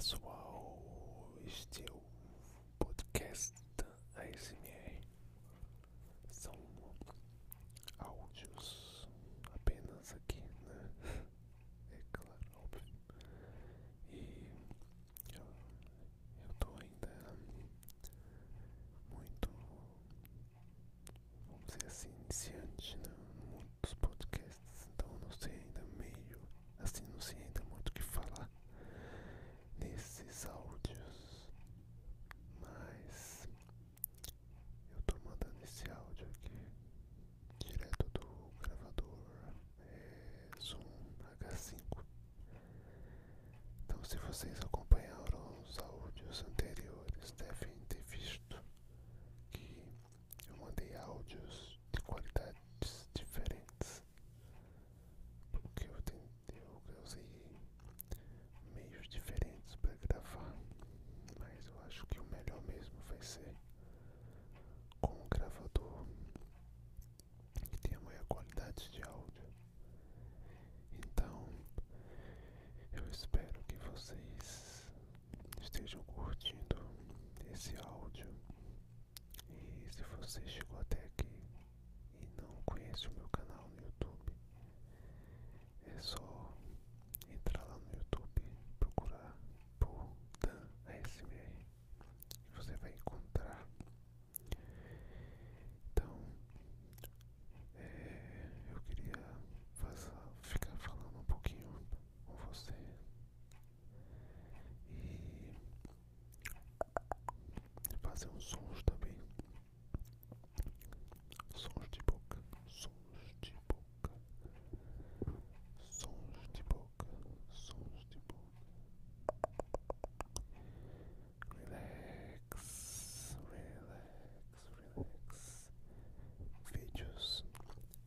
pessoal, este é o podcast ASMR. São áudios apenas aqui, né? É claro, óbvio. E eu, eu tô ainda muito, vamos dizer assim, iniciante né? muitos podcasts, então eu não sei ainda meio, assim, não sei ainda muito o que falar nesses áudios, mas eu tô mandando esse áudio aqui direto do gravador é, Zoom H5. Então, se vocês acompanharam os áudios anteriores, devem ter visto que eu mandei áudios de qualidades diferentes porque eu, tentei, eu usei meios diferentes para gravar, mas eu acho que o melhor mesmo vai ser com um gravador que tenha maior qualidade de áudio. Então, eu espero que vocês estejam curtindo esse áudio. E se você chegou até aqui e não conhece o meu canal no YouTube, é só entrar lá no YouTube, procurar por Dan ASMR e você vai encontrar. Então, é, eu queria fazer, ficar falando um pouquinho com você e fazer uns sons também. Sons de boca, sons de boca, sons de boca, sons de boca. Relax, relax, relax. Vídeos,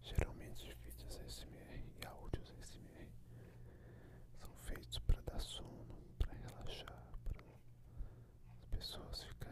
geralmente vídeos SMR e áudios SMR são feitos para dar sono, para relaxar, para as pessoas ficarem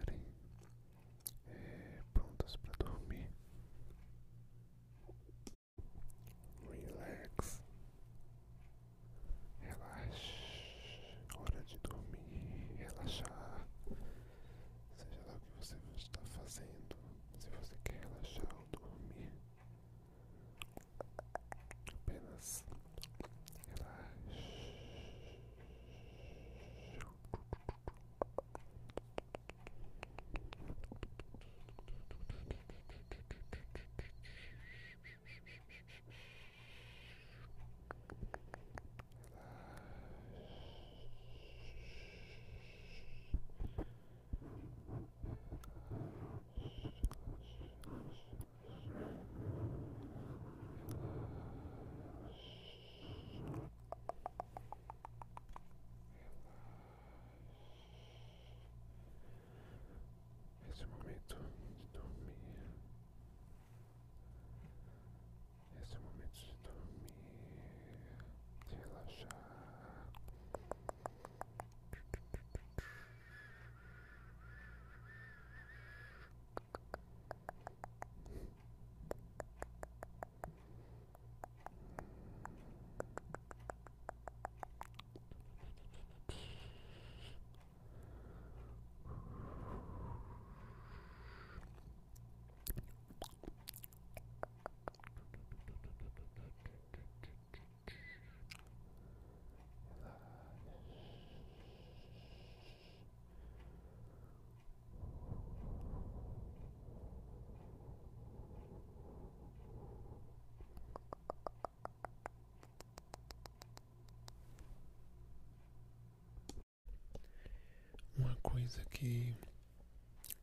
coisa que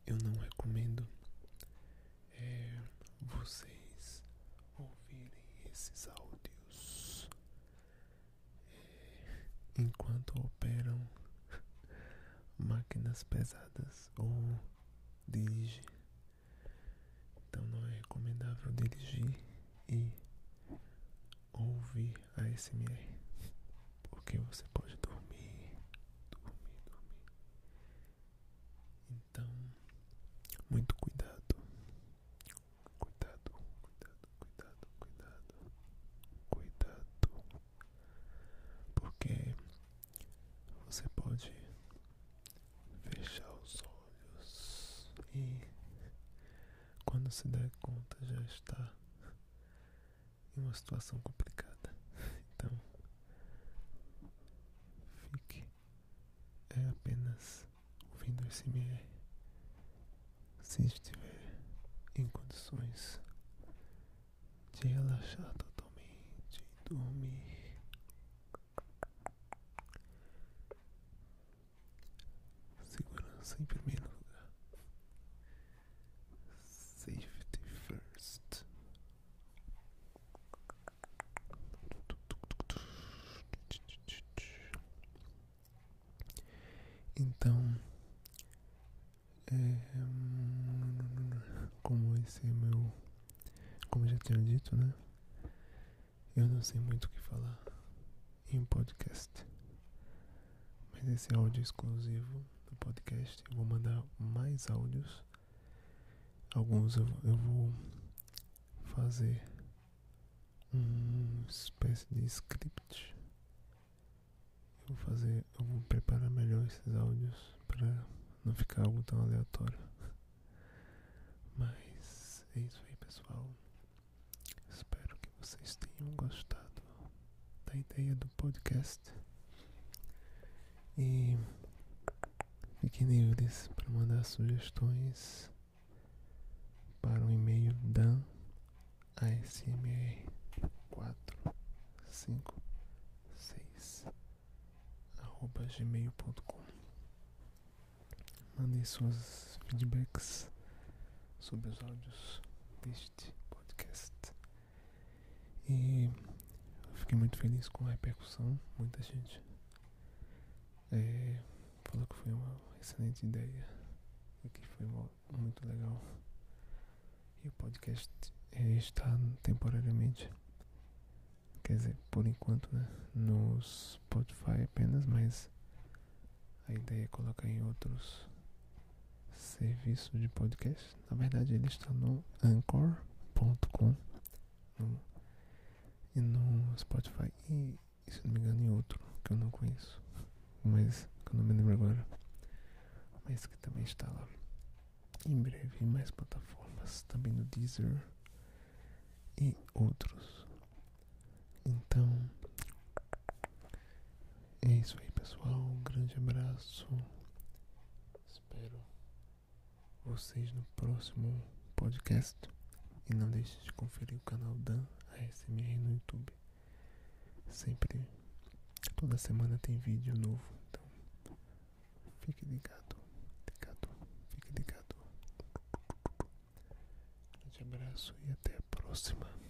eu não recomendo é vocês ouvirem esses áudios é, enquanto operam máquinas pesadas ou dirigem. Então não é recomendável dirigir e ouvir a SMR porque você pode dormir, dormir, dormir. Então, muito cuidado. Cuidado, cuidado, cuidado, cuidado. Cuidado. Porque você pode quando se der conta já está em uma situação complicada. Então, fique é apenas ouvindo esse MR se estiver em condições de relaxar totalmente e dormir. Segurança em primeiro lugar. Safety first. Então, é, como esse é meu, como eu já tinha dito, né? Eu não sei muito o que falar em podcast, mas esse áudio exclusivo do podcast eu vou mandar mais áudios. Alguns eu, eu vou fazer uma espécie de script. Eu vou fazer, eu vou preparar melhor esses áudios para não ficar algo tão aleatório. Mas é isso aí, pessoal. Espero que vocês tenham gostado da ideia do podcast. E fiquem livres para mandar sugestões para o e-mail dan asmr 456 arroba gmail.com Mandem suas feedbacks sobre os áudios deste podcast. E fiquei muito feliz com a repercussão. Muita gente é, falou que foi uma excelente ideia e que foi muito legal. E o podcast é, está temporariamente, quer dizer, por enquanto, né, no Spotify apenas, mas a ideia é colocar em outros serviço de podcast. Na verdade, ele está no anchor.com e no Spotify e, se não me engano, em outro que eu não conheço, mas que eu não me lembro agora, mas que também está lá. Em breve, em mais plataformas, também no Deezer e outros. Então, é isso aí, pessoal. Um grande abraço. Espero vocês no próximo podcast. E não deixe de conferir o canal Dan ASMR no YouTube. Sempre, toda semana tem vídeo novo. Então, fique ligado, ligado, fique ligado. Grande abraço e até a próxima.